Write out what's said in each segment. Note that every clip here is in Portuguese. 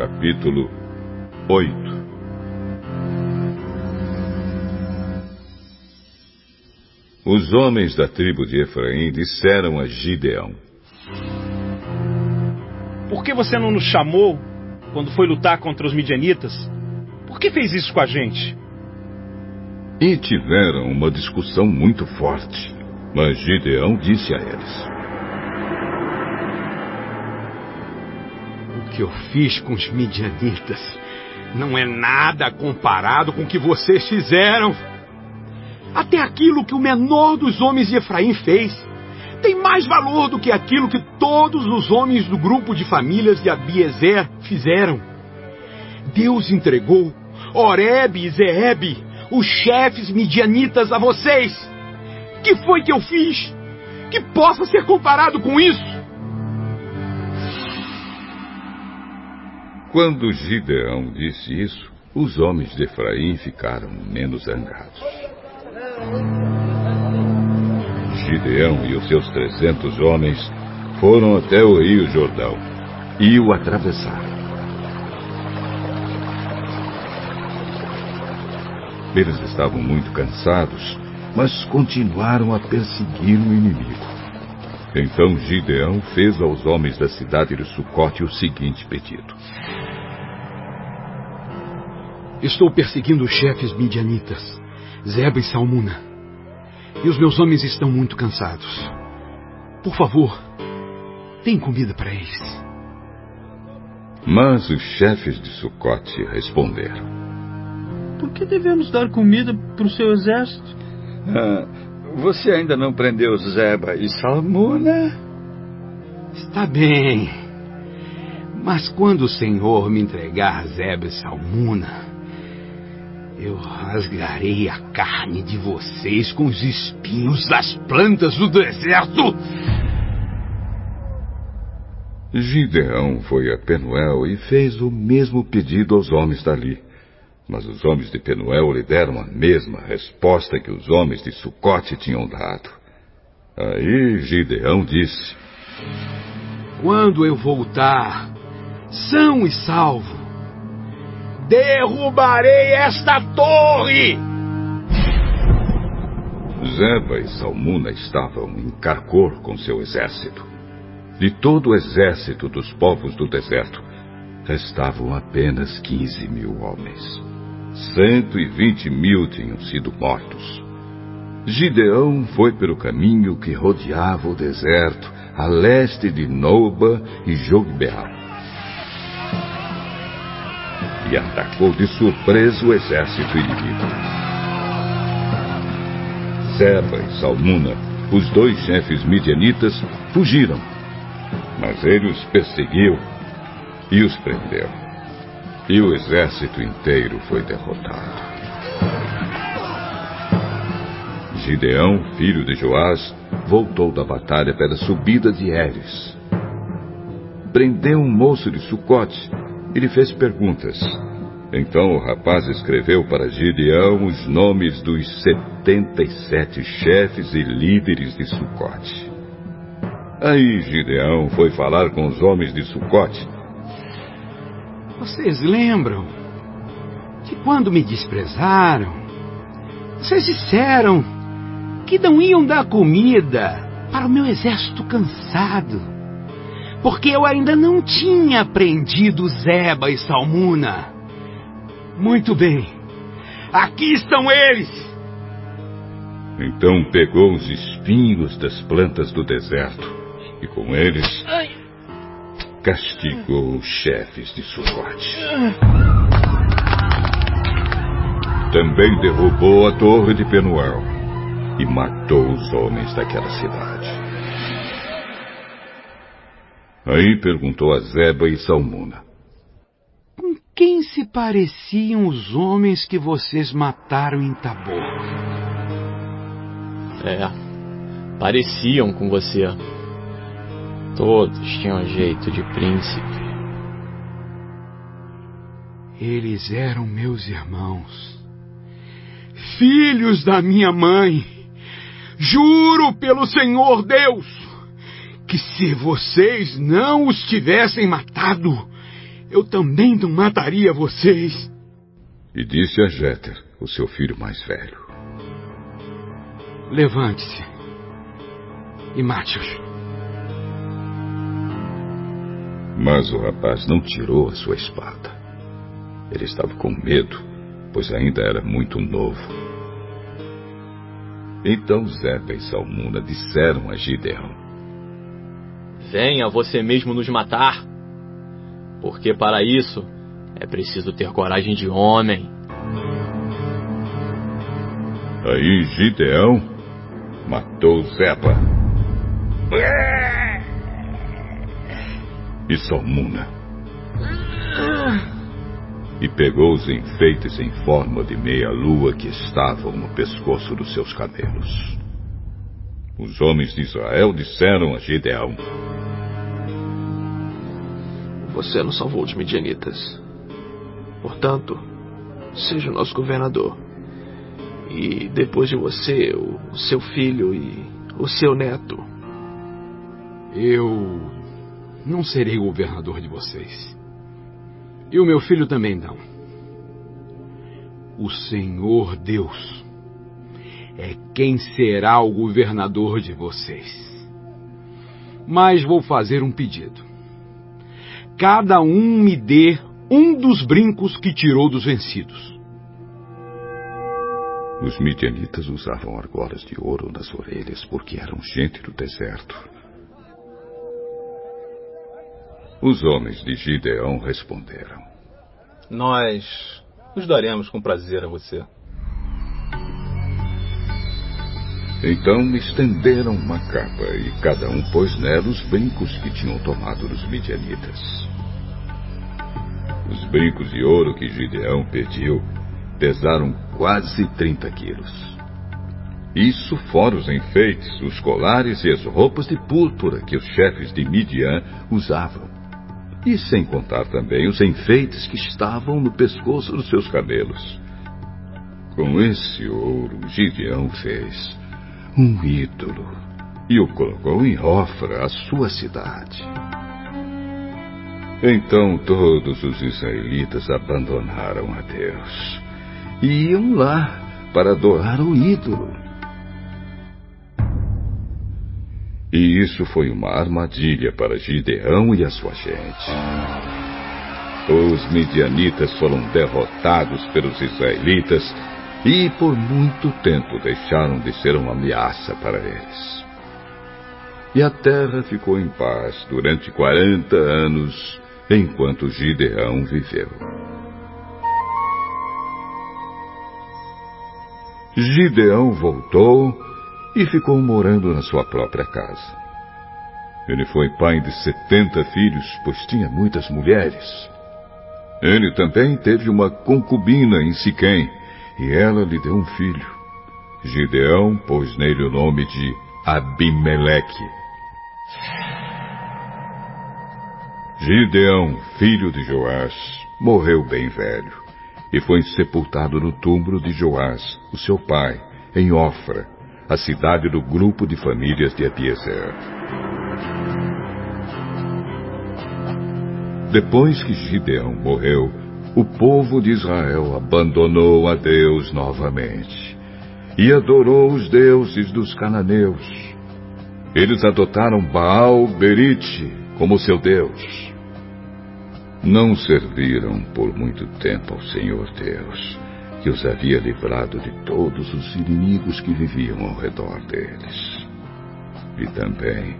Capítulo 8 Os homens da tribo de Efraim disseram a Gideão: Por que você não nos chamou quando foi lutar contra os midianitas? Por que fez isso com a gente? E tiveram uma discussão muito forte. Mas Gideão disse a eles: que eu fiz com os midianitas não é nada comparado com o que vocês fizeram. Até aquilo que o menor dos homens de Efraim fez tem mais valor do que aquilo que todos os homens do grupo de famílias de Abiezer fizeram. Deus entregou Oreb e Zeeb, os chefes midianitas, a vocês. Que foi que eu fiz? Que possa ser comparado com isso? Quando Gideão disse isso, os homens de Efraim ficaram menos zangados. Gideão e os seus trezentos homens foram até o rio Jordão e o atravessaram. Eles estavam muito cansados, mas continuaram a perseguir o inimigo. Então Gideão fez aos homens da cidade de Sucote o seguinte pedido: Estou perseguindo os chefes midianitas, Zeba e Salmuna. E os meus homens estão muito cansados. Por favor, tem comida para eles. Mas os chefes de Sucote responderam: Por que devemos dar comida para o seu exército? Ah, você ainda não prendeu Zeba e Salmuna? Está bem. Mas quando o Senhor me entregar Zeba e Salmuna, eu rasgarei a carne de vocês com os espinhos das plantas do deserto. Gideão foi a Penuel e fez o mesmo pedido aos homens dali. Mas os homens de Penuel lhe deram a mesma resposta que os homens de Sucote tinham dado. Aí Gideão disse: Quando eu voltar, são e salvo, derrubarei esta torre! Zeba e Salmuna estavam em Carcor com seu exército. De todo o exército dos povos do deserto, restavam apenas 15 mil homens. 120 mil tinham sido mortos. Gideão foi pelo caminho que rodeava o deserto, a leste de Noba e Jogbeal e atacou de surpresa o exército inimigo. Seba e Salmuna, os dois chefes midianitas, fugiram, mas ele os perseguiu e os prendeu. E o exército inteiro foi derrotado. Gideão, filho de Joás, voltou da batalha pela subida de Eres. Prendeu um moço de Sucote e lhe fez perguntas. Então o rapaz escreveu para Gideão os nomes dos setenta e sete chefes e líderes de Sucote. Aí Gideão foi falar com os homens de Sucote. Vocês lembram de quando me desprezaram? Vocês disseram que não iam dar comida para o meu exército cansado porque eu ainda não tinha aprendido Zeba e Salmuna. Muito bem, aqui estão eles. Então pegou os espinhos das plantas do deserto e com eles castigou os chefes de Sucote. Também derrubou a torre de Penuel e matou os homens daquela cidade. Aí perguntou a Zeba e Salmuna. Com quem se pareciam os homens que vocês mataram em Tabor? É, pareciam com você. Todos tinham jeito de príncipe. Eles eram meus irmãos, filhos da minha mãe. Juro pelo Senhor Deus que se vocês não os tivessem matado, eu também não mataria vocês. E disse a Jeter, o seu filho mais velho: Levante-se e mate-os. Mas o rapaz não tirou a sua espada. Ele estava com medo, pois ainda era muito novo. Então Zeba e Salmuna disseram a Gideão: Venha você mesmo nos matar, porque para isso é preciso ter coragem de homem. Aí Gideão matou Zeba. E Salmuna. E pegou os enfeites em forma de meia-lua que estavam no pescoço dos seus camelos. Os homens de Israel disseram a Gideão: Você nos salvou os midianitas. Portanto, seja o nosso governador. E depois de você, o seu filho e o seu neto. Eu não serei governador de vocês. E o meu filho também não. O Senhor Deus é quem será o governador de vocês. Mas vou fazer um pedido. Cada um me dê um dos brincos que tirou dos vencidos. Os midianitas usavam argolas de ouro nas orelhas porque eram gente do deserto. Os homens de Gideão responderam: Nós os daremos com prazer a você. Então estenderam uma capa e cada um pôs nela os brincos que tinham tomado dos midianitas. Os brincos de ouro que Gideão pediu pesaram quase 30 quilos. Isso fora os enfeites, os colares e as roupas de púrpura que os chefes de Midian usavam. E sem contar também os enfeites que estavam no pescoço dos seus camelos. Com esse ouro, Gideão fez um ídolo e o colocou em Ofra, a sua cidade. Então todos os israelitas abandonaram a Deus e iam lá para adorar o ídolo. E isso foi uma armadilha para Gideão e a sua gente. Os midianitas foram derrotados pelos israelitas e por muito tempo deixaram de ser uma ameaça para eles. E a terra ficou em paz durante 40 anos, enquanto Gideão viveu. Gideão voltou e ficou morando na sua própria casa. Ele foi pai de setenta filhos, pois tinha muitas mulheres. Ele também teve uma concubina em Siquém, e ela lhe deu um filho. Gideão pôs nele o nome de Abimeleque. Gideão, filho de Joás, morreu bem velho e foi sepultado no túmulo de Joás, o seu pai, em Ofra, a cidade do grupo de famílias de Abiezer. Depois que Gideão morreu, o povo de Israel abandonou a Deus novamente e adorou os deuses dos cananeus. Eles adotaram Baal Berite como seu Deus. Não serviram por muito tempo ao Senhor Deus, que os havia livrado de todos os inimigos que viviam ao redor deles. E também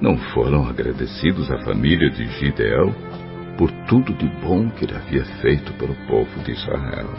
não foram agradecidos à família de Gideão por tudo de bom que ele havia feito pelo povo de Israel.